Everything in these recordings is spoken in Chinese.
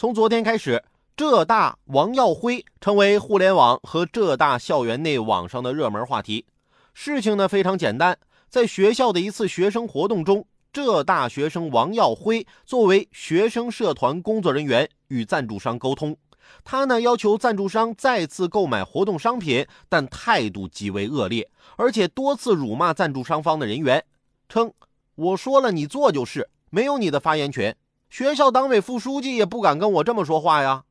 从昨天开始，浙大王耀辉成为互联网和浙大校园内网上的热门话题。事情呢非常简单，在学校的一次学生活动中，浙大学生王耀辉作为学生社团工作人员与赞助商沟通，他呢要求赞助商再次购买活动商品，但态度极为恶劣，而且多次辱骂赞助商方的人员，称：“我说了，你做就是，没有你的发言权。”学校党委副书记也不敢跟我这么说话呀！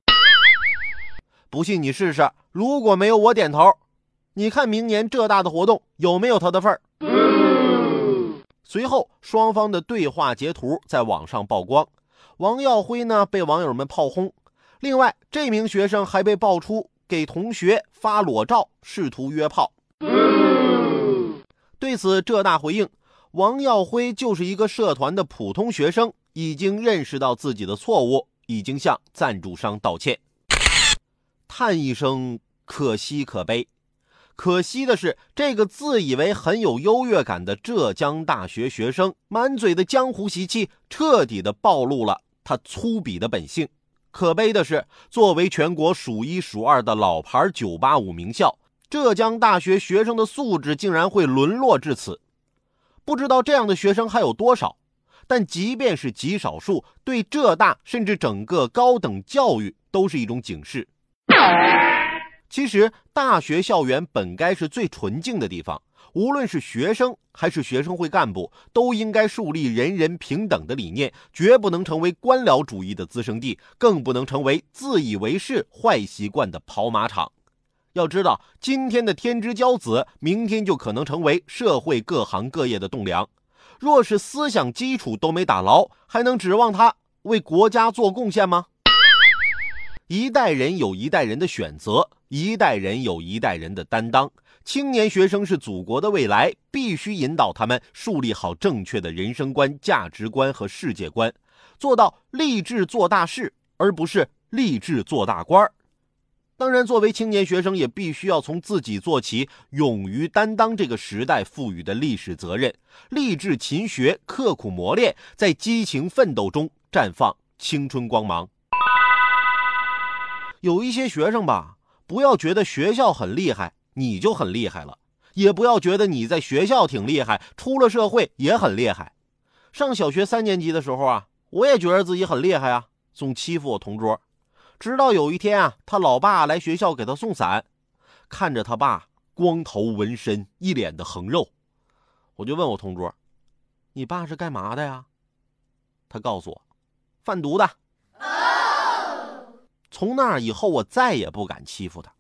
不信你试试，如果没有我点头，你看明年浙大的活动有没有他的份儿？随后，双方的对话截图在网上曝光，王耀辉呢被网友们炮轰。另外，这名学生还被爆出给同学发裸照，试图约炮。对此，浙大回应：王耀辉就是一个社团的普通学生。已经认识到自己的错误，已经向赞助商道歉。叹一声可惜可悲，可惜的是，这个自以为很有优越感的浙江大学学生，满嘴的江湖习气，彻底的暴露了他粗鄙的本性。可悲的是，作为全国数一数二的老牌985名校，浙江大学学生的素质竟然会沦落至此。不知道这样的学生还有多少？但即便是极少数，对浙大甚至整个高等教育都是一种警示。其实，大学校园本该是最纯净的地方，无论是学生还是学生会干部，都应该树立人人平等的理念，绝不能成为官僚主义的滋生地，更不能成为自以为是、坏习惯的跑马场。要知道，今天的天之骄子，明天就可能成为社会各行各业的栋梁。若是思想基础都没打牢，还能指望他为国家做贡献吗？一代人有一代人的选择，一代人有一代人的担当。青年学生是祖国的未来，必须引导他们树立好正确的人生观、价值观和世界观，做到立志做大事，而不是立志做大官儿。当然，作为青年学生，也必须要从自己做起，勇于担当这个时代赋予的历史责任，立志勤学，刻苦磨练，在激情奋斗中绽放青春光芒。有一些学生吧，不要觉得学校很厉害，你就很厉害了；也不要觉得你在学校挺厉害，出了社会也很厉害。上小学三年级的时候啊，我也觉得自己很厉害啊，总欺负我同桌。直到有一天啊，他老爸来学校给他送伞，看着他爸光头纹身，一脸的横肉，我就问我同桌：“你爸是干嘛的呀？”他告诉我：“贩毒的。”从那以后，我再也不敢欺负他。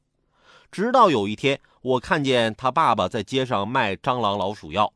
直到有一天，我看见他爸爸在街上卖蟑螂老鼠药。